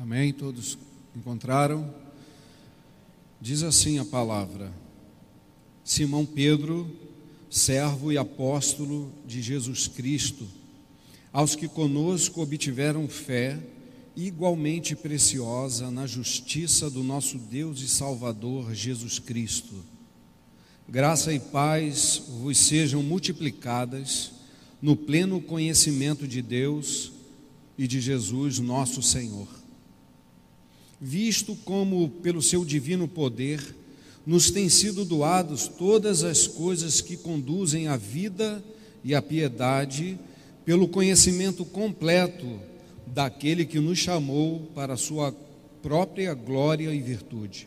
Amém? Todos encontraram? Diz assim a palavra: Simão Pedro, servo e apóstolo de Jesus Cristo, aos que conosco obtiveram fé igualmente preciosa na justiça do nosso Deus e Salvador Jesus Cristo. Graça e paz vos sejam multiplicadas no pleno conhecimento de Deus e de Jesus, nosso Senhor visto como, pelo seu divino poder, nos têm sido doados todas as coisas que conduzem à vida e à piedade, pelo conhecimento completo daquele que nos chamou para a sua própria glória e virtude,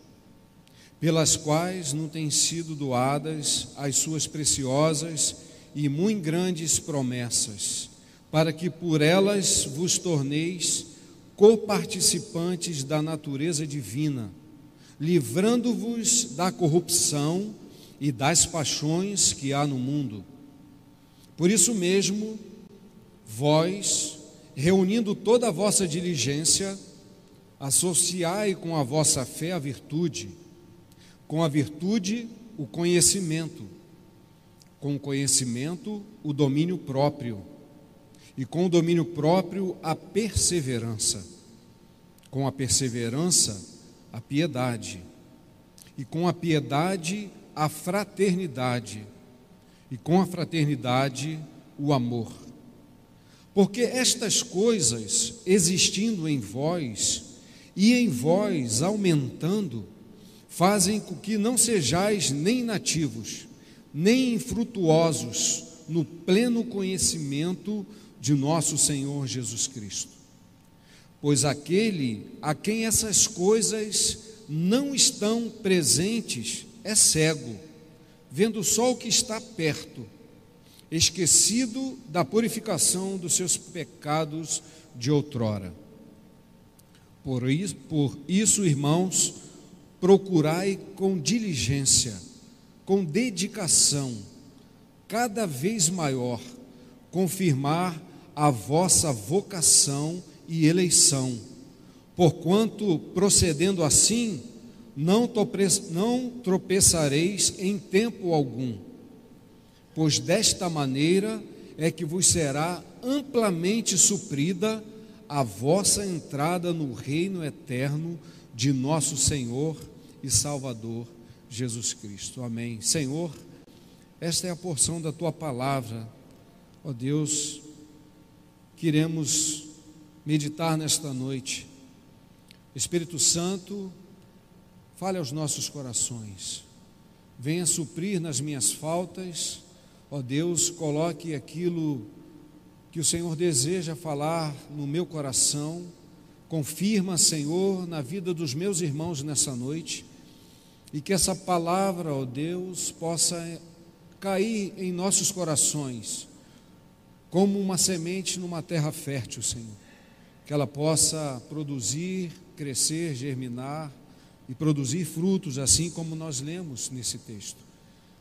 pelas quais não têm sido doadas as suas preciosas e muito grandes promessas, para que por elas vos torneis coparticipantes da natureza divina, livrando-vos da corrupção e das paixões que há no mundo. Por isso mesmo, vós, reunindo toda a vossa diligência, associai com a vossa fé a virtude, com a virtude o conhecimento, com o conhecimento o domínio próprio e com o domínio próprio a perseverança, com a perseverança a piedade, e com a piedade a fraternidade, e com a fraternidade o amor. Porque estas coisas existindo em vós e em vós aumentando, fazem com que não sejais nem nativos, nem infrutuosos no pleno conhecimento de nosso Senhor Jesus Cristo. Pois aquele a quem essas coisas não estão presentes é cego, vendo só o que está perto, esquecido da purificação dos seus pecados de outrora. Por isso, por isso, irmãos, procurai com diligência, com dedicação, cada vez maior, confirmar a vossa vocação e eleição, porquanto, procedendo assim, não, tropeçareis em tempo algum, pois desta maneira é que vos será amplamente suprida a vossa entrada no reino eterno de nosso Senhor e Salvador Jesus Cristo. Amém. Senhor, esta é a porção da tua palavra, ó Deus queremos meditar nesta noite. Espírito Santo, fale aos nossos corações, venha suprir nas minhas faltas, ó Deus, coloque aquilo que o Senhor deseja falar no meu coração, confirma, Senhor, na vida dos meus irmãos nessa noite, e que essa palavra, ó Deus, possa cair em nossos corações como uma semente numa terra fértil, Senhor. Que ela possa produzir, crescer, germinar e produzir frutos, assim como nós lemos nesse texto.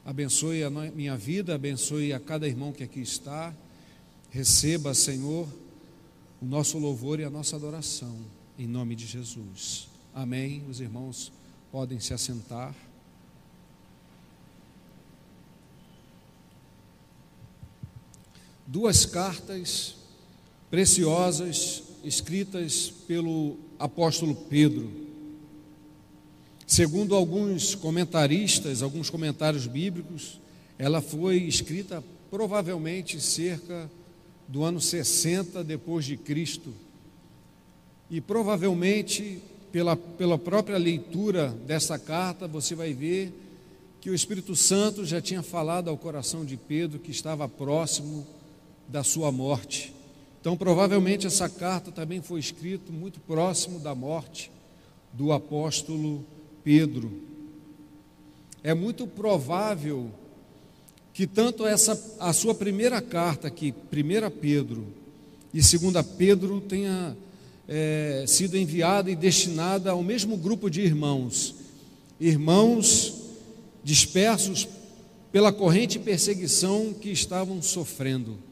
Abençoe a minha vida, abençoe a cada irmão que aqui está. Receba, Senhor, o nosso louvor e a nossa adoração, em nome de Jesus. Amém. Os irmãos podem se assentar. Duas cartas preciosas escritas pelo apóstolo Pedro. Segundo alguns comentaristas, alguns comentários bíblicos, ela foi escrita provavelmente cerca do ano 60 depois de Cristo. E provavelmente pela, pela própria leitura dessa carta, você vai ver que o Espírito Santo já tinha falado ao coração de Pedro que estava próximo da sua morte. Então, provavelmente essa carta também foi escrita muito próximo da morte do apóstolo Pedro. É muito provável que tanto essa a sua primeira carta aqui, primeira Pedro e segunda Pedro tenha é, sido enviada e destinada ao mesmo grupo de irmãos, irmãos dispersos pela corrente perseguição que estavam sofrendo.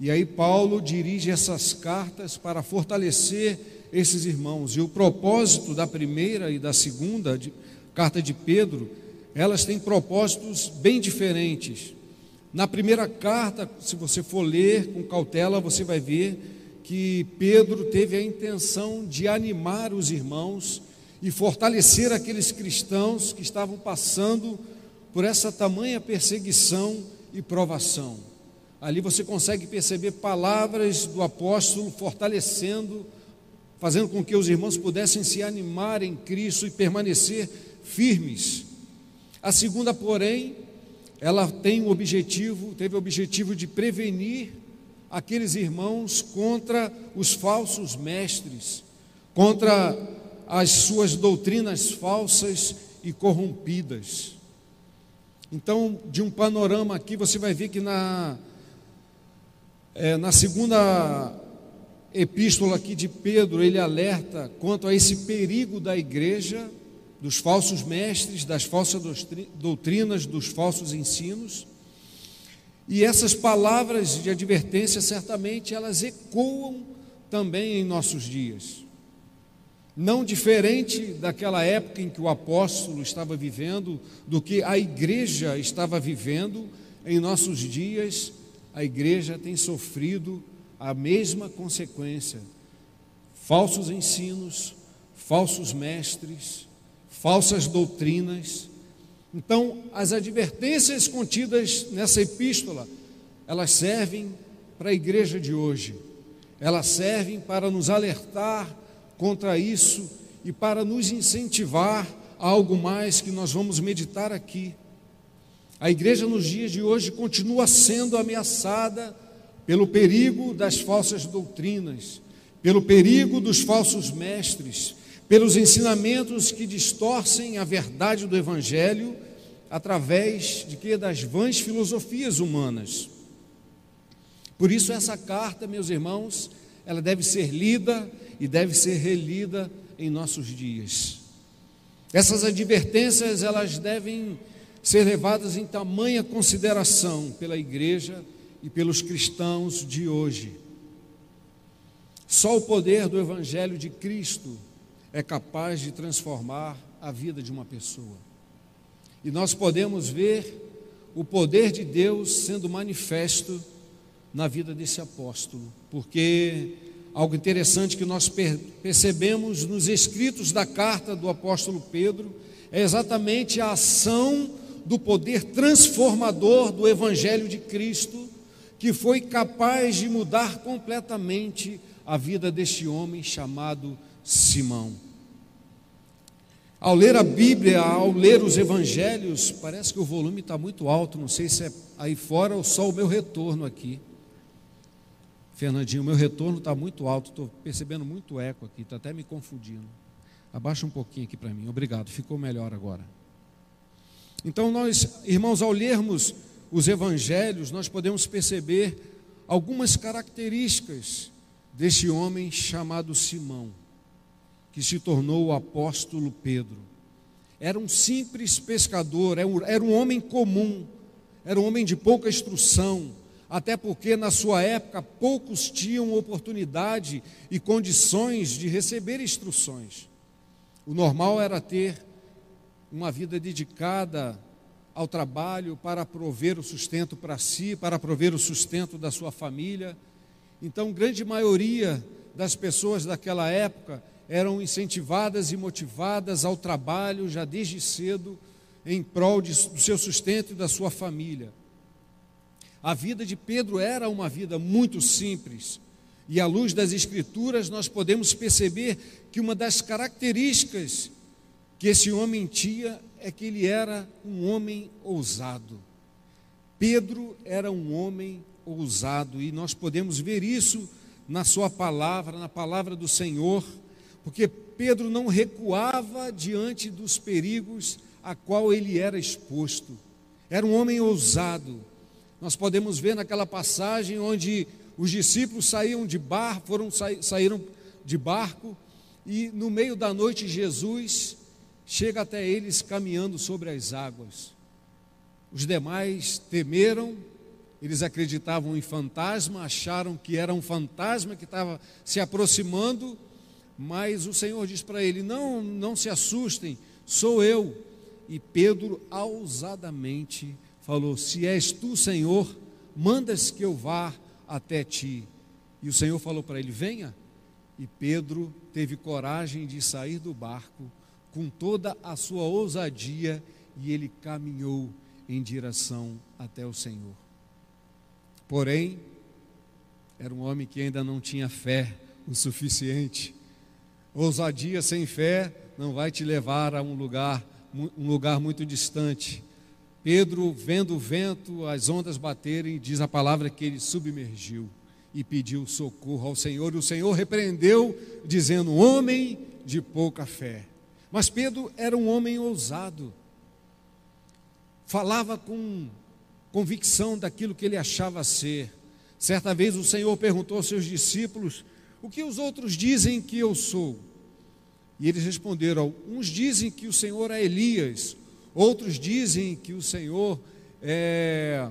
E aí Paulo dirige essas cartas para fortalecer esses irmãos. E o propósito da primeira e da segunda de, carta de Pedro, elas têm propósitos bem diferentes. Na primeira carta, se você for ler com cautela, você vai ver que Pedro teve a intenção de animar os irmãos e fortalecer aqueles cristãos que estavam passando por essa tamanha perseguição e provação. Ali você consegue perceber palavras do apóstolo fortalecendo, fazendo com que os irmãos pudessem se animar em Cristo e permanecer firmes. A segunda, porém, ela tem o objetivo, teve o objetivo de prevenir aqueles irmãos contra os falsos mestres, contra as suas doutrinas falsas e corrompidas. Então, de um panorama aqui, você vai ver que na é, na segunda epístola aqui de Pedro, ele alerta quanto a esse perigo da igreja, dos falsos mestres, das falsas doutrinas, dos falsos ensinos. E essas palavras de advertência, certamente, elas ecoam também em nossos dias. Não diferente daquela época em que o apóstolo estava vivendo, do que a igreja estava vivendo em nossos dias a igreja tem sofrido a mesma consequência: falsos ensinos, falsos mestres, falsas doutrinas. Então, as advertências contidas nessa epístola, elas servem para a igreja de hoje. Elas servem para nos alertar contra isso e para nos incentivar a algo mais que nós vamos meditar aqui. A igreja nos dias de hoje continua sendo ameaçada pelo perigo das falsas doutrinas, pelo perigo dos falsos mestres, pelos ensinamentos que distorcem a verdade do evangelho através de que das vãs filosofias humanas. Por isso essa carta, meus irmãos, ela deve ser lida e deve ser relida em nossos dias. Essas advertências, elas devem ser levadas em tamanha consideração pela igreja e pelos cristãos de hoje. Só o poder do Evangelho de Cristo é capaz de transformar a vida de uma pessoa. E nós podemos ver o poder de Deus sendo manifesto na vida desse apóstolo, porque algo interessante que nós percebemos nos escritos da carta do apóstolo Pedro é exatamente a ação do poder transformador do Evangelho de Cristo, que foi capaz de mudar completamente a vida deste homem chamado Simão. Ao ler a Bíblia, ao ler os Evangelhos, parece que o volume está muito alto, não sei se é aí fora ou só o meu retorno aqui. Fernandinho, o meu retorno está muito alto, estou percebendo muito eco aqui, está até me confundindo. Abaixa um pouquinho aqui para mim, obrigado, ficou melhor agora. Então, nós, irmãos, ao lermos os evangelhos, nós podemos perceber algumas características desse homem chamado Simão, que se tornou o apóstolo Pedro. Era um simples pescador, era um homem comum, era um homem de pouca instrução, até porque na sua época poucos tinham oportunidade e condições de receber instruções. O normal era ter uma vida dedicada ao trabalho para prover o sustento para si, para prover o sustento da sua família. Então, grande maioria das pessoas daquela época eram incentivadas e motivadas ao trabalho já desde cedo em prol de, do seu sustento e da sua família. A vida de Pedro era uma vida muito simples, e à luz das Escrituras nós podemos perceber que uma das características que esse homem tinha é que ele era um homem ousado. Pedro era um homem ousado e nós podemos ver isso na sua palavra, na palavra do Senhor, porque Pedro não recuava diante dos perigos a qual ele era exposto. Era um homem ousado. Nós podemos ver naquela passagem onde os discípulos saíram de bar, foram saíram de barco e no meio da noite Jesus chega até eles caminhando sobre as águas. Os demais temeram, eles acreditavam em fantasma, acharam que era um fantasma que estava se aproximando, Mas o Senhor diz para ele: Não, não se assustem, sou eu. E Pedro ousadamente falou: Se és tu, Senhor, mandas que eu vá até ti. E o Senhor falou para ele: Venha. E Pedro teve coragem de sair do barco com toda a sua ousadia e ele caminhou em direção até o Senhor. Porém, era um homem que ainda não tinha fé o suficiente. Ousadia sem fé não vai te levar a um lugar, um lugar muito distante. Pedro, vendo o vento, as ondas baterem, diz a palavra que ele submergiu e pediu socorro ao Senhor. E o Senhor repreendeu, dizendo: Homem de pouca fé. Mas Pedro era um homem ousado, falava com convicção daquilo que ele achava ser. Certa vez o Senhor perguntou aos seus discípulos: O que os outros dizem que eu sou? E eles responderam: Uns dizem que o Senhor é Elias, outros dizem que o Senhor é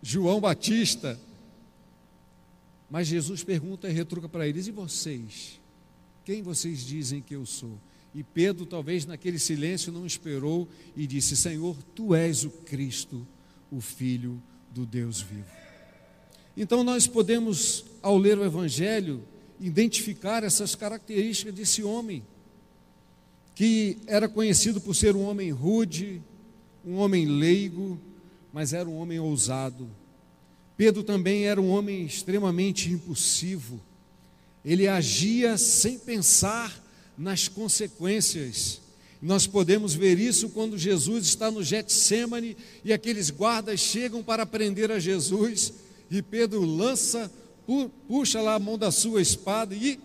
João Batista. Mas Jesus pergunta e retruca para eles: E vocês? Quem vocês dizem que eu sou? E Pedro, talvez naquele silêncio, não esperou e disse: Senhor, tu és o Cristo, o Filho do Deus vivo. Então, nós podemos, ao ler o Evangelho, identificar essas características desse homem, que era conhecido por ser um homem rude, um homem leigo, mas era um homem ousado. Pedro também era um homem extremamente impulsivo ele agia sem pensar nas consequências. Nós podemos ver isso quando Jesus está no Getsemane e aqueles guardas chegam para prender a Jesus e Pedro lança, puxa lá a mão da sua espada e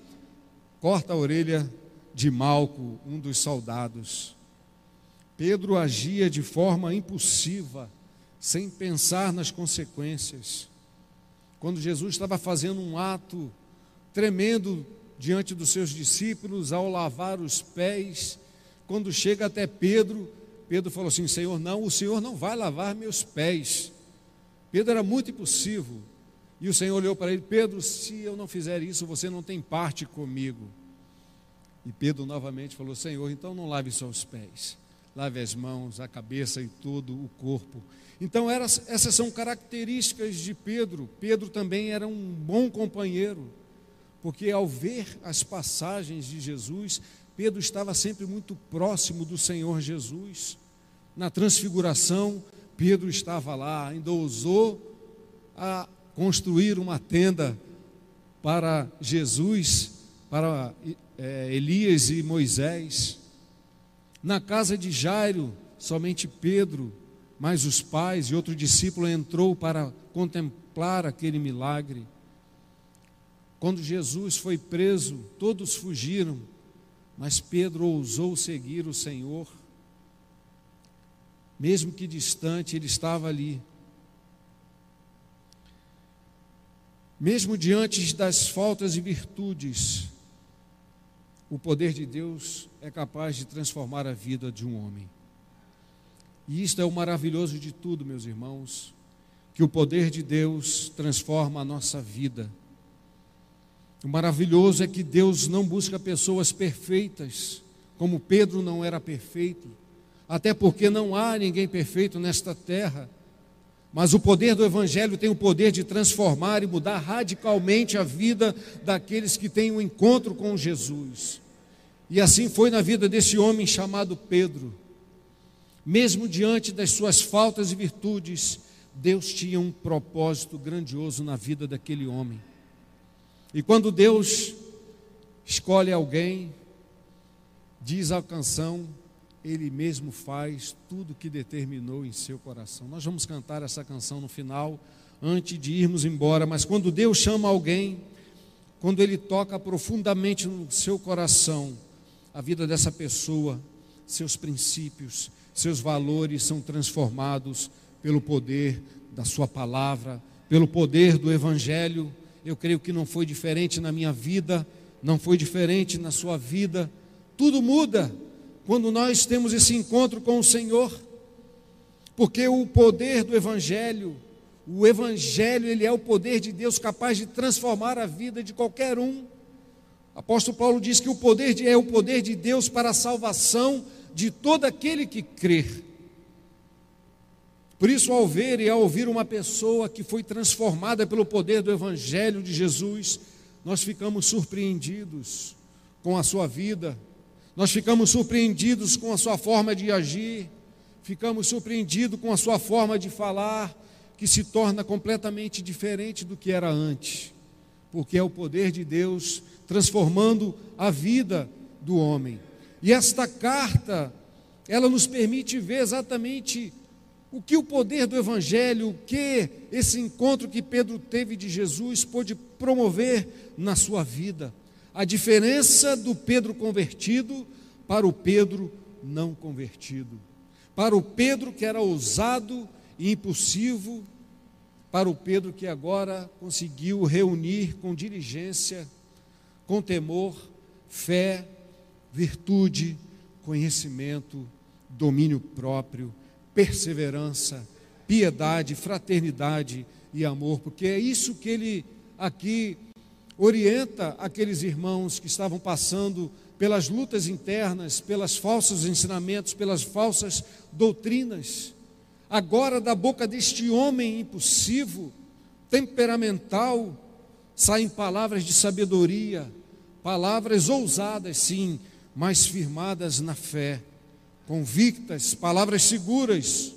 corta a orelha de Malco, um dos soldados. Pedro agia de forma impulsiva, sem pensar nas consequências. Quando Jesus estava fazendo um ato tremendo diante dos seus discípulos ao lavar os pés. Quando chega até Pedro, Pedro falou assim: Senhor, não, o Senhor não vai lavar meus pés. Pedro era muito impossível. E o Senhor olhou para ele: Pedro, se eu não fizer isso, você não tem parte comigo. E Pedro novamente falou: Senhor, então não lave só os pés, lave as mãos, a cabeça e todo o corpo. Então, essas são características de Pedro. Pedro também era um bom companheiro porque ao ver as passagens de Jesus, Pedro estava sempre muito próximo do Senhor Jesus. Na transfiguração, Pedro estava lá, ainda ousou a construir uma tenda para Jesus, para é, Elias e Moisés. Na casa de Jairo, somente Pedro, mais os pais e outro discípulo entrou para contemplar aquele milagre. Quando Jesus foi preso, todos fugiram, mas Pedro ousou seguir o Senhor. Mesmo que distante, ele estava ali. Mesmo diante das faltas e virtudes, o poder de Deus é capaz de transformar a vida de um homem. E isto é o maravilhoso de tudo, meus irmãos, que o poder de Deus transforma a nossa vida o maravilhoso é que Deus não busca pessoas perfeitas, como Pedro não era perfeito, até porque não há ninguém perfeito nesta terra. Mas o poder do Evangelho tem o poder de transformar e mudar radicalmente a vida daqueles que têm um encontro com Jesus. E assim foi na vida desse homem chamado Pedro. Mesmo diante das suas faltas e virtudes, Deus tinha um propósito grandioso na vida daquele homem. E quando Deus escolhe alguém, diz a canção, Ele mesmo faz tudo que determinou em seu coração. Nós vamos cantar essa canção no final, antes de irmos embora, mas quando Deus chama alguém, quando Ele toca profundamente no seu coração, a vida dessa pessoa, seus princípios, seus valores são transformados pelo poder da Sua palavra, pelo poder do Evangelho eu creio que não foi diferente na minha vida, não foi diferente na sua vida. Tudo muda quando nós temos esse encontro com o Senhor, porque o poder do Evangelho, o Evangelho, ele é o poder de Deus capaz de transformar a vida de qualquer um. Apóstolo Paulo diz que o poder de, é o poder de Deus para a salvação de todo aquele que crer. Por isso, ao ver e ao ouvir uma pessoa que foi transformada pelo poder do Evangelho de Jesus, nós ficamos surpreendidos com a sua vida, nós ficamos surpreendidos com a sua forma de agir, ficamos surpreendidos com a sua forma de falar, que se torna completamente diferente do que era antes, porque é o poder de Deus transformando a vida do homem. E esta carta, ela nos permite ver exatamente o que o poder do Evangelho, o que esse encontro que Pedro teve de Jesus pôde promover na sua vida. A diferença do Pedro convertido para o Pedro não convertido. Para o Pedro que era ousado e impulsivo, para o Pedro que agora conseguiu reunir com diligência, com temor, fé, virtude, conhecimento, domínio próprio perseverança, piedade, fraternidade e amor, porque é isso que ele aqui orienta aqueles irmãos que estavam passando pelas lutas internas, pelas falsos ensinamentos, pelas falsas doutrinas. Agora, da boca deste homem impulsivo, temperamental, saem palavras de sabedoria, palavras ousadas, sim, mas firmadas na fé convictas, palavras seguras,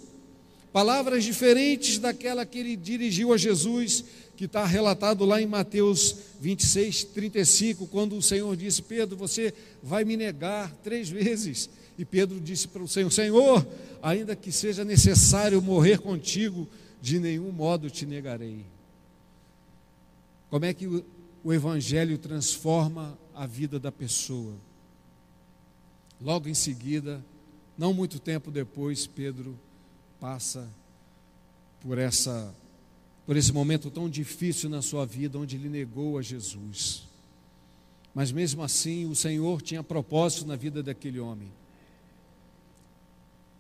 palavras diferentes daquela que ele dirigiu a Jesus, que está relatado lá em Mateus 26, 35, quando o Senhor disse: Pedro, você vai me negar três vezes. E Pedro disse para o Senhor: Senhor, ainda que seja necessário morrer contigo, de nenhum modo te negarei. Como é que o, o Evangelho transforma a vida da pessoa? Logo em seguida, não muito tempo depois, Pedro passa por essa por esse momento tão difícil na sua vida onde ele negou a Jesus. Mas mesmo assim, o Senhor tinha propósito na vida daquele homem.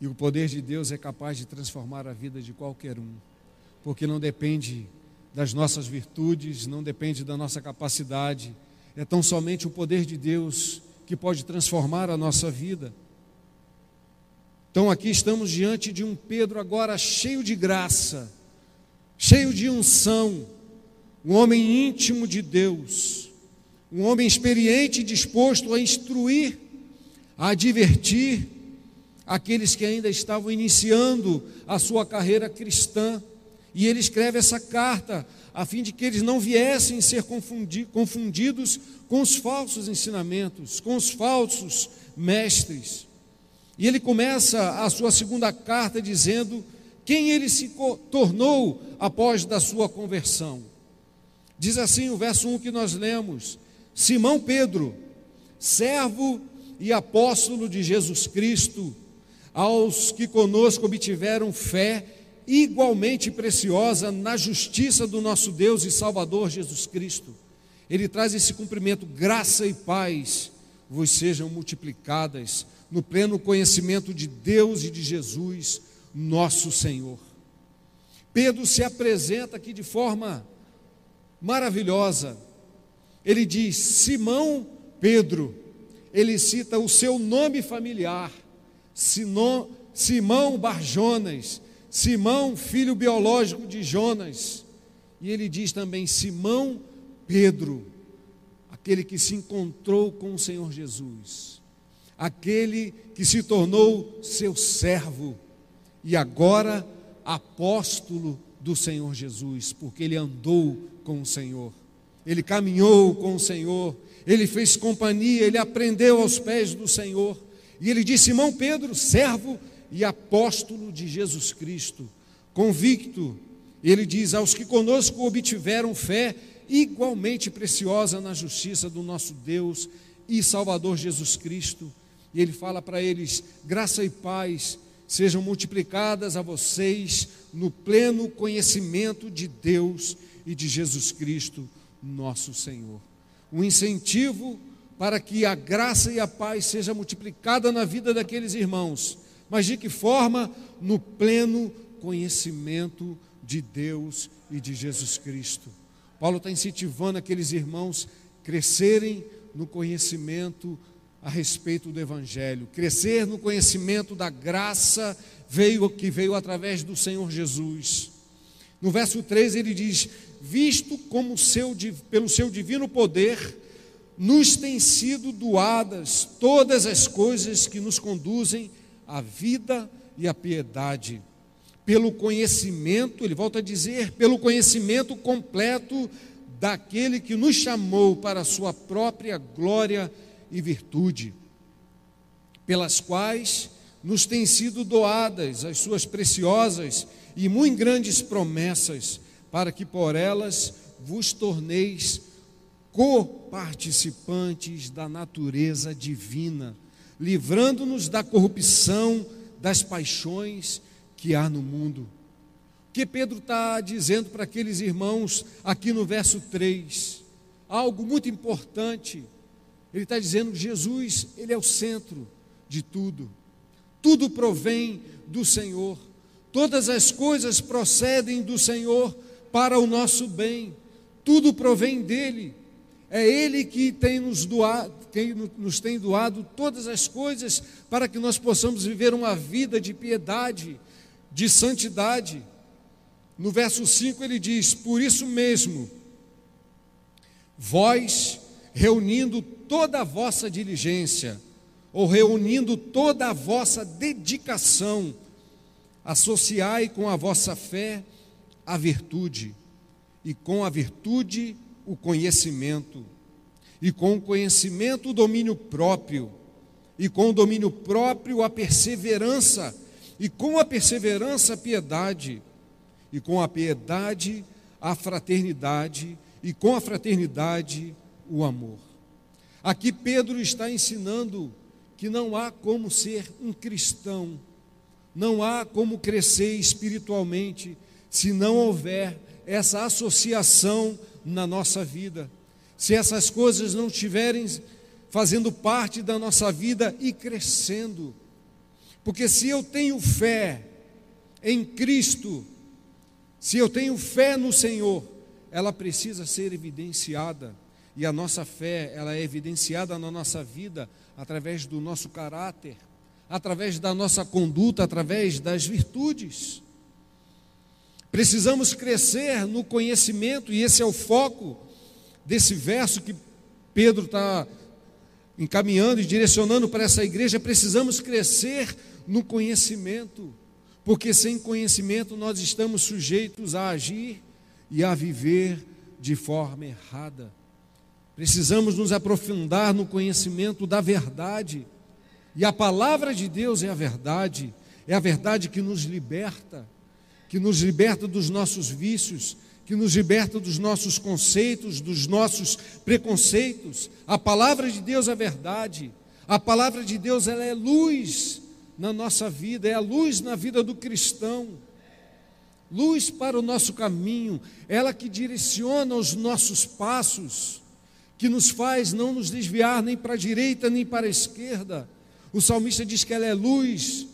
E o poder de Deus é capaz de transformar a vida de qualquer um, porque não depende das nossas virtudes, não depende da nossa capacidade, é tão somente o poder de Deus que pode transformar a nossa vida. Então aqui estamos diante de um Pedro agora cheio de graça, cheio de unção, um homem íntimo de Deus, um homem experiente e disposto a instruir, a advertir aqueles que ainda estavam iniciando a sua carreira cristã. E ele escreve essa carta a fim de que eles não viessem ser confundidos com os falsos ensinamentos, com os falsos mestres. E ele começa a sua segunda carta dizendo quem ele se tornou após da sua conversão. Diz assim o verso 1 que nós lemos: Simão Pedro, servo e apóstolo de Jesus Cristo, aos que conosco obtiveram fé igualmente preciosa na justiça do nosso Deus e Salvador Jesus Cristo. Ele traz esse cumprimento, graça e paz vos sejam multiplicadas no pleno conhecimento de Deus e de Jesus, nosso Senhor. Pedro se apresenta aqui de forma maravilhosa. Ele diz: Simão Pedro, ele cita o seu nome familiar, Simão Barjonas, Simão, filho biológico de Jonas. E ele diz também: Simão Pedro, aquele que se encontrou com o Senhor Jesus aquele que se tornou seu servo e agora apóstolo do Senhor Jesus, porque ele andou com o Senhor, ele caminhou com o Senhor, ele fez companhia, ele aprendeu aos pés do Senhor. E ele disse: Simão Pedro, servo e apóstolo de Jesus Cristo, convicto, ele diz: aos que conosco obtiveram fé igualmente preciosa na justiça do nosso Deus e Salvador Jesus Cristo e ele fala para eles: graça e paz sejam multiplicadas a vocês no pleno conhecimento de Deus e de Jesus Cristo, nosso Senhor. Um incentivo para que a graça e a paz seja multiplicada na vida daqueles irmãos. Mas de que forma? No pleno conhecimento de Deus e de Jesus Cristo. Paulo está incentivando aqueles irmãos crescerem no conhecimento a respeito do Evangelho, crescer no conhecimento da graça veio que veio através do Senhor Jesus. No verso 3 ele diz: Visto como seu, pelo seu divino poder, nos têm sido doadas todas as coisas que nos conduzem à vida e à piedade. Pelo conhecimento, ele volta a dizer, pelo conhecimento completo daquele que nos chamou para a sua própria glória e virtude, pelas quais nos têm sido doadas as suas preciosas e muito grandes promessas, para que por elas vos torneis coparticipantes da natureza divina, livrando-nos da corrupção das paixões que há no mundo. O que Pedro está dizendo para aqueles irmãos aqui no verso 3? Algo muito importante. Ele está dizendo que Jesus, Ele é o centro de tudo. Tudo provém do Senhor. Todas as coisas procedem do Senhor para o nosso bem. Tudo provém dele. É Ele que tem nos doado, quem nos tem doado todas as coisas para que nós possamos viver uma vida de piedade, de santidade. No verso 5 ele diz: Por isso mesmo, vós, reunindo toda a vossa diligência, ou reunindo toda a vossa dedicação, associai com a vossa fé a virtude, e com a virtude o conhecimento, e com o conhecimento o domínio próprio, e com o domínio próprio a perseverança, e com a perseverança a piedade e com a piedade a fraternidade, e com a fraternidade o amor. Aqui Pedro está ensinando que não há como ser um cristão, não há como crescer espiritualmente se não houver essa associação na nossa vida. Se essas coisas não estiverem fazendo parte da nossa vida e crescendo. Porque se eu tenho fé em Cristo, se eu tenho fé no Senhor, ela precisa ser evidenciada. E a nossa fé, ela é evidenciada na nossa vida através do nosso caráter, através da nossa conduta, através das virtudes. Precisamos crescer no conhecimento, e esse é o foco desse verso que Pedro está encaminhando e direcionando para essa igreja. Precisamos crescer no conhecimento porque sem conhecimento nós estamos sujeitos a agir e a viver de forma errada. Precisamos nos aprofundar no conhecimento da verdade, e a palavra de Deus é a verdade, é a verdade que nos liberta, que nos liberta dos nossos vícios, que nos liberta dos nossos conceitos, dos nossos preconceitos. A palavra de Deus é verdade. A palavra de Deus ela é luz na nossa vida, é a luz na vida do cristão, luz para o nosso caminho, ela que direciona os nossos passos, que nos faz não nos desviar nem para a direita nem para a esquerda. O salmista diz que ela é luz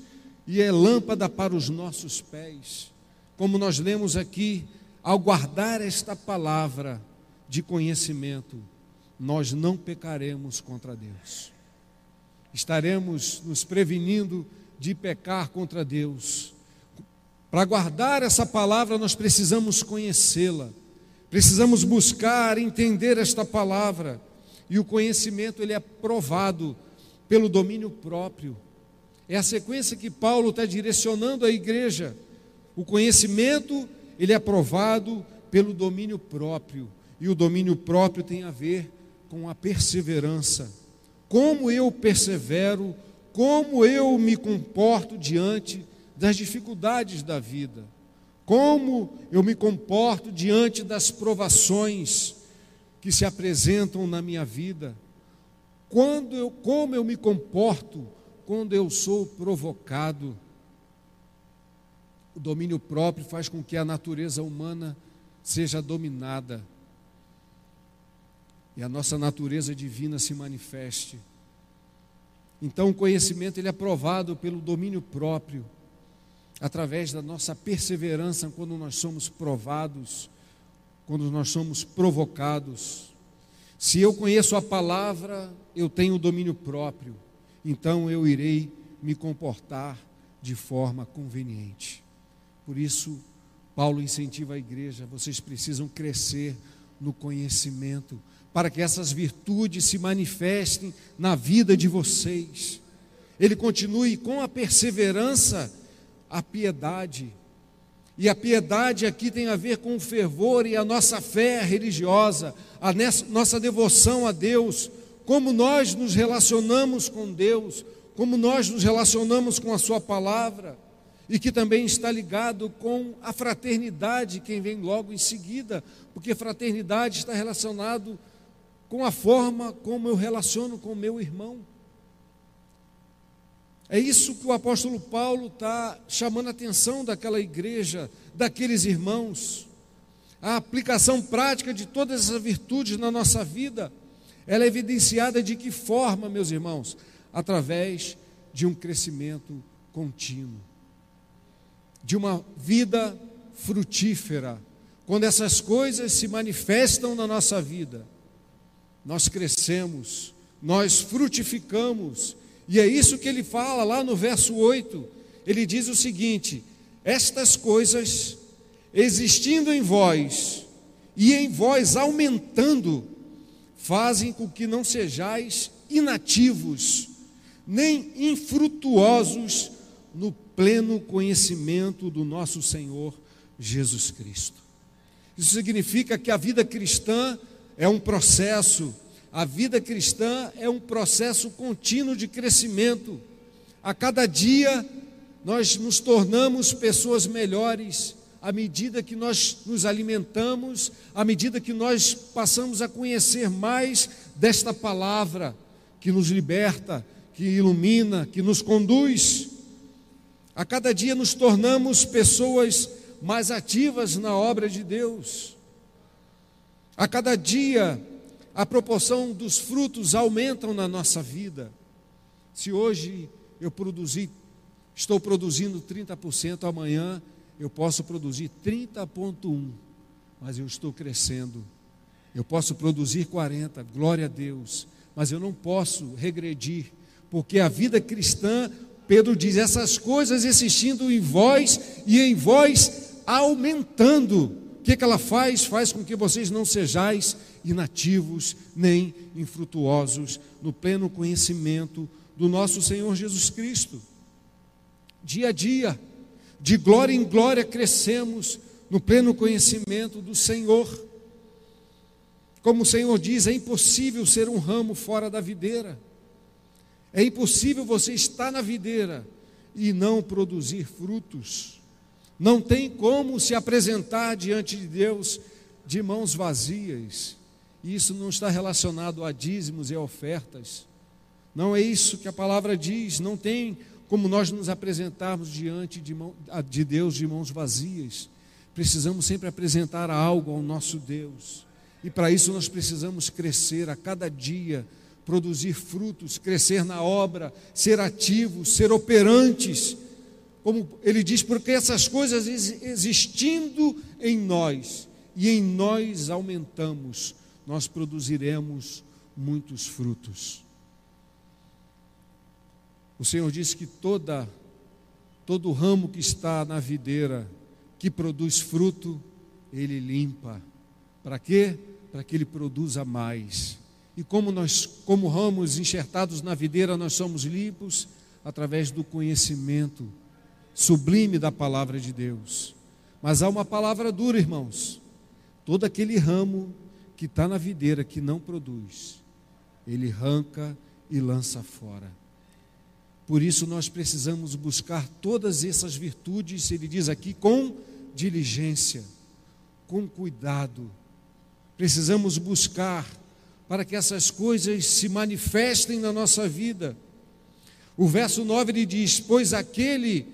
e é lâmpada para os nossos pés. Como nós lemos aqui, ao guardar esta palavra de conhecimento, nós não pecaremos contra Deus estaremos nos prevenindo de pecar contra Deus. Para guardar essa palavra, nós precisamos conhecê-la, precisamos buscar entender esta palavra, e o conhecimento ele é provado pelo domínio próprio. É a sequência que Paulo está direcionando à igreja. O conhecimento ele é provado pelo domínio próprio, e o domínio próprio tem a ver com a perseverança como eu persevero, como eu me comporto diante das dificuldades da vida, como eu me comporto diante das provações que se apresentam na minha vida, quando eu, como eu me comporto quando eu sou provocado. O domínio próprio faz com que a natureza humana seja dominada e a nossa natureza divina se manifeste. Então o conhecimento ele é provado pelo domínio próprio, através da nossa perseverança quando nós somos provados, quando nós somos provocados. Se eu conheço a palavra, eu tenho domínio próprio, então eu irei me comportar de forma conveniente. Por isso, Paulo incentiva a igreja: vocês precisam crescer no conhecimento, para que essas virtudes se manifestem na vida de vocês. Ele continue com a perseverança, a piedade. E a piedade aqui tem a ver com o fervor e a nossa fé religiosa, a nossa devoção a Deus, como nós nos relacionamos com Deus, como nós nos relacionamos com a Sua palavra, e que também está ligado com a fraternidade, quem vem logo em seguida, porque fraternidade está relacionado com a forma como eu relaciono com o meu irmão. É isso que o apóstolo Paulo está chamando a atenção daquela igreja, daqueles irmãos. A aplicação prática de todas essas virtudes na nossa vida, ela é evidenciada de que forma, meus irmãos? Através de um crescimento contínuo, de uma vida frutífera. Quando essas coisas se manifestam na nossa vida, nós crescemos, nós frutificamos e é isso que ele fala lá no verso 8. Ele diz o seguinte: Estas coisas existindo em vós e em vós aumentando, fazem com que não sejais inativos, nem infrutuosos no pleno conhecimento do nosso Senhor Jesus Cristo. Isso significa que a vida cristã é um processo a vida cristã é um processo contínuo de crescimento. A cada dia nós nos tornamos pessoas melhores à medida que nós nos alimentamos, à medida que nós passamos a conhecer mais desta palavra que nos liberta, que ilumina, que nos conduz. A cada dia nos tornamos pessoas mais ativas na obra de Deus. A cada dia a proporção dos frutos aumentam na nossa vida. Se hoje eu produzi, estou produzindo 30%, amanhã eu posso produzir 30,1%, mas eu estou crescendo. Eu posso produzir 40%, glória a Deus, mas eu não posso regredir, porque a vida cristã, Pedro diz, essas coisas existindo em vós e em vós aumentando que, que ela faz? Faz com que vocês não sejais inativos nem infrutuosos no pleno conhecimento do nosso Senhor Jesus Cristo. Dia a dia, de glória em glória, crescemos no pleno conhecimento do Senhor. Como o Senhor diz, é impossível ser um ramo fora da videira. É impossível você estar na videira e não produzir frutos não tem como se apresentar diante de Deus de mãos vazias. E isso não está relacionado a dízimos e ofertas. Não é isso que a palavra diz. Não tem como nós nos apresentarmos diante de, mão, de Deus de mãos vazias. Precisamos sempre apresentar algo ao nosso Deus. E para isso nós precisamos crescer a cada dia, produzir frutos, crescer na obra, ser ativos, ser operantes como ele diz, porque essas coisas existindo em nós e em nós aumentamos, nós produziremos muitos frutos. O Senhor disse que toda todo ramo que está na videira que produz fruto, ele limpa. Para quê? Para que ele produza mais. E como nós, como ramos enxertados na videira, nós somos limpos através do conhecimento sublime da palavra de Deus. Mas há uma palavra dura, irmãos. Todo aquele ramo que está na videira que não produz, ele arranca e lança fora. Por isso nós precisamos buscar todas essas virtudes, ele diz aqui, com diligência, com cuidado. Precisamos buscar para que essas coisas se manifestem na nossa vida. O verso 9 ele diz: Pois aquele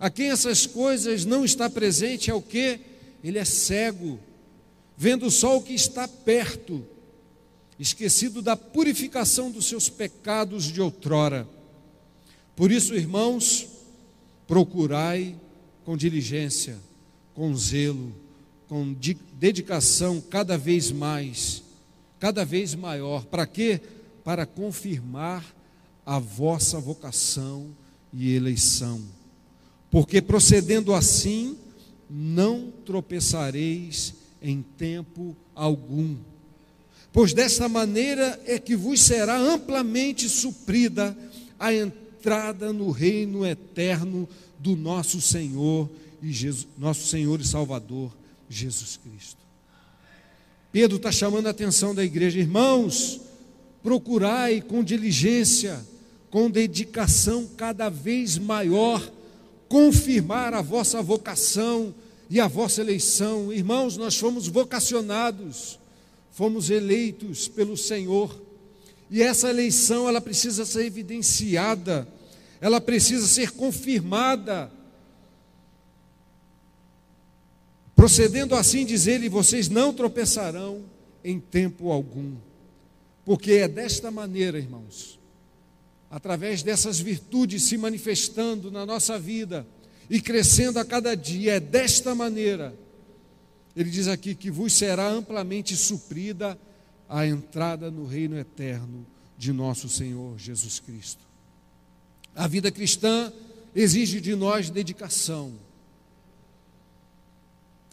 a quem essas coisas não está presente é o que? Ele é cego, vendo só o que está perto, esquecido da purificação dos seus pecados de outrora. Por isso, irmãos, procurai com diligência, com zelo, com dedicação cada vez mais cada vez maior. Para quê? Para confirmar a vossa vocação e eleição. Porque procedendo assim, não tropeçareis em tempo algum. Pois desta maneira é que vos será amplamente suprida a entrada no reino eterno do nosso Senhor e Jesus, nosso Senhor e Salvador Jesus Cristo. Pedro está chamando a atenção da igreja, irmãos, procurai com diligência, com dedicação cada vez maior, confirmar a vossa vocação e a vossa eleição. Irmãos, nós fomos vocacionados, fomos eleitos pelo Senhor. E essa eleição, ela precisa ser evidenciada, ela precisa ser confirmada. Procedendo assim, diz ele: vocês não tropeçarão em tempo algum. Porque é desta maneira, irmãos, através dessas virtudes se manifestando na nossa vida e crescendo a cada dia, é desta maneira, ele diz aqui que vos será amplamente suprida a entrada no reino eterno de nosso Senhor Jesus Cristo. A vida cristã exige de nós dedicação,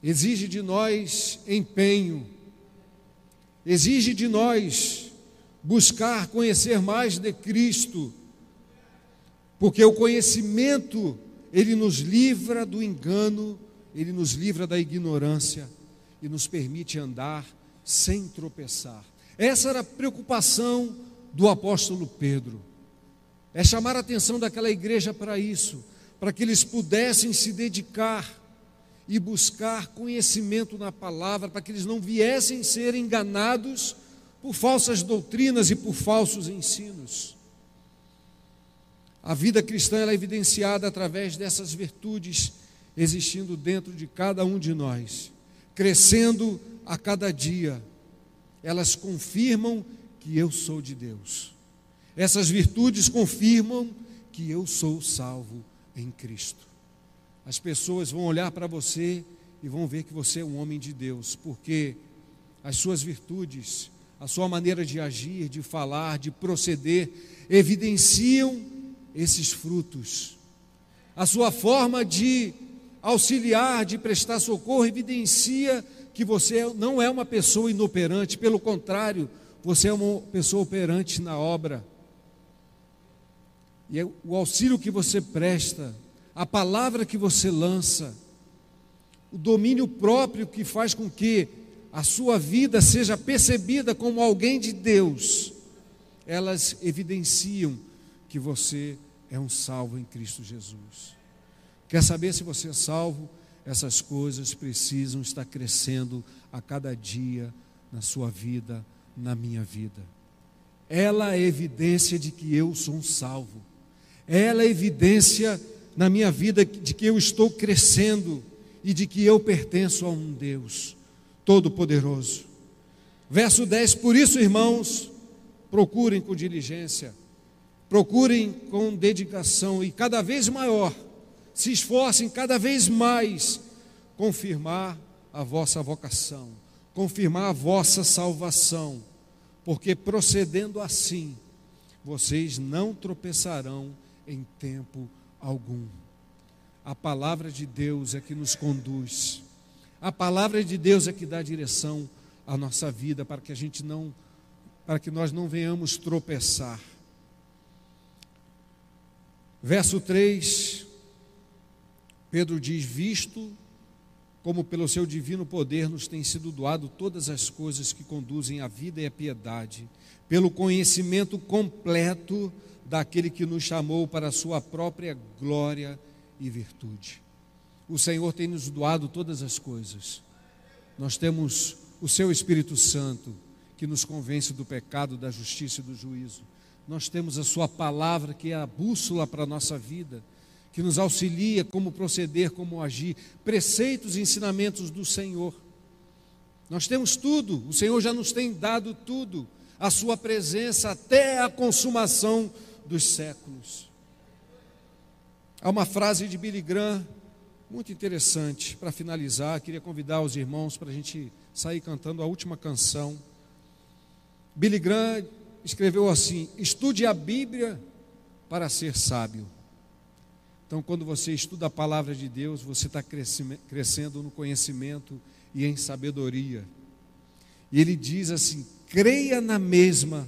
exige de nós empenho, exige de nós buscar conhecer mais de Cristo, porque o conhecimento, ele nos livra do engano, ele nos livra da ignorância e nos permite andar sem tropeçar. Essa era a preocupação do apóstolo Pedro. É chamar a atenção daquela igreja para isso, para que eles pudessem se dedicar e buscar conhecimento na palavra, para que eles não viessem ser enganados por falsas doutrinas e por falsos ensinos. A vida cristã é evidenciada através dessas virtudes existindo dentro de cada um de nós, crescendo a cada dia. Elas confirmam que eu sou de Deus. Essas virtudes confirmam que eu sou salvo em Cristo. As pessoas vão olhar para você e vão ver que você é um homem de Deus, porque as suas virtudes a sua maneira de agir, de falar, de proceder, evidenciam esses frutos. A sua forma de auxiliar, de prestar socorro, evidencia que você não é uma pessoa inoperante, pelo contrário, você é uma pessoa operante na obra. E é o auxílio que você presta, a palavra que você lança, o domínio próprio que faz com que a sua vida seja percebida como alguém de Deus, elas evidenciam que você é um salvo em Cristo Jesus. Quer saber se você é salvo? Essas coisas precisam estar crescendo a cada dia na sua vida, na minha vida. Ela é evidência de que eu sou um salvo. Ela é evidência na minha vida de que eu estou crescendo e de que eu pertenço a um Deus. Todo-Poderoso. Verso 10: Por isso, irmãos, procurem com diligência, procurem com dedicação e cada vez maior, se esforcem cada vez mais confirmar a vossa vocação, confirmar a vossa salvação, porque procedendo assim, vocês não tropeçarão em tempo algum. A palavra de Deus é que nos conduz a palavra de Deus é que dá direção à nossa vida para que a gente não para que nós não venhamos tropeçar. Verso 3, Pedro diz: Visto como pelo seu divino poder nos tem sido doado todas as coisas que conduzem à vida e à piedade, pelo conhecimento completo daquele que nos chamou para a sua própria glória e virtude o Senhor tem nos doado todas as coisas. Nós temos o seu Espírito Santo que nos convence do pecado, da justiça e do juízo. Nós temos a sua palavra que é a bússola para a nossa vida, que nos auxilia como proceder, como agir, preceitos e ensinamentos do Senhor. Nós temos tudo, o Senhor já nos tem dado tudo, a sua presença até a consumação dos séculos. Há uma frase de Billy Graham muito interessante. Para finalizar, queria convidar os irmãos para a gente sair cantando a última canção. Billy Graham escreveu assim: estude a Bíblia para ser sábio. Então, quando você estuda a palavra de Deus, você está crescendo no conhecimento e em sabedoria. E ele diz assim: creia na mesma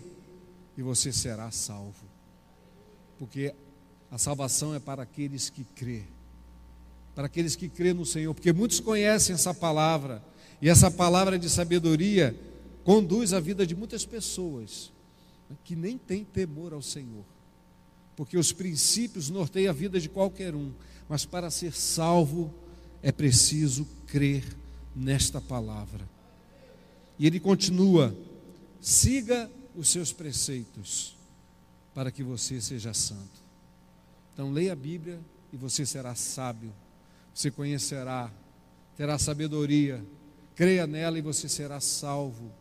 e você será salvo. Porque a salvação é para aqueles que crê. Para aqueles que crê no Senhor, porque muitos conhecem essa palavra, e essa palavra de sabedoria conduz a vida de muitas pessoas que nem têm temor ao Senhor. Porque os princípios norteiam a vida de qualquer um, mas para ser salvo é preciso crer nesta palavra. E ele continua: siga os seus preceitos, para que você seja santo. Então, leia a Bíblia e você será sábio, você conhecerá, terá sabedoria, creia nela e você será salvo.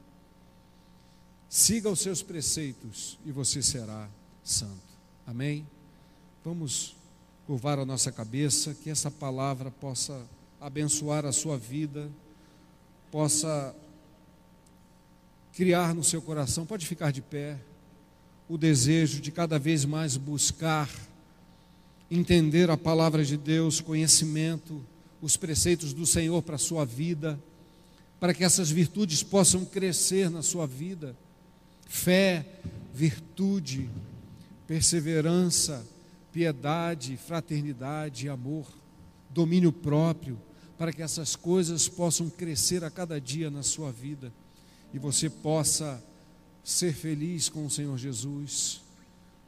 Siga os seus preceitos e você será santo. Amém? Vamos curvar a nossa cabeça, que essa palavra possa abençoar a sua vida, possa criar no seu coração, pode ficar de pé, o desejo de cada vez mais buscar entender a palavra de Deus, conhecimento, os preceitos do Senhor para a sua vida, para que essas virtudes possam crescer na sua vida. Fé, virtude, perseverança, piedade, fraternidade, amor, domínio próprio, para que essas coisas possam crescer a cada dia na sua vida e você possa ser feliz com o Senhor Jesus,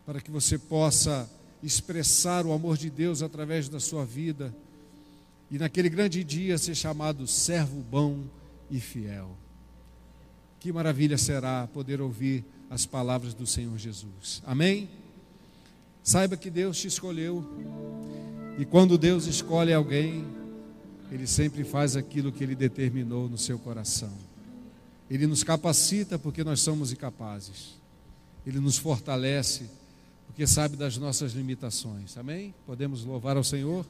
para que você possa expressar o amor de Deus através da sua vida e naquele grande dia ser chamado servo bom e fiel. Que maravilha será poder ouvir as palavras do Senhor Jesus. Amém? Saiba que Deus te escolheu e quando Deus escolhe alguém, Ele sempre faz aquilo que Ele determinou no seu coração. Ele nos capacita porque nós somos incapazes. Ele nos fortalece porque sabe das nossas limitações. Amém? Podemos louvar ao Senhor?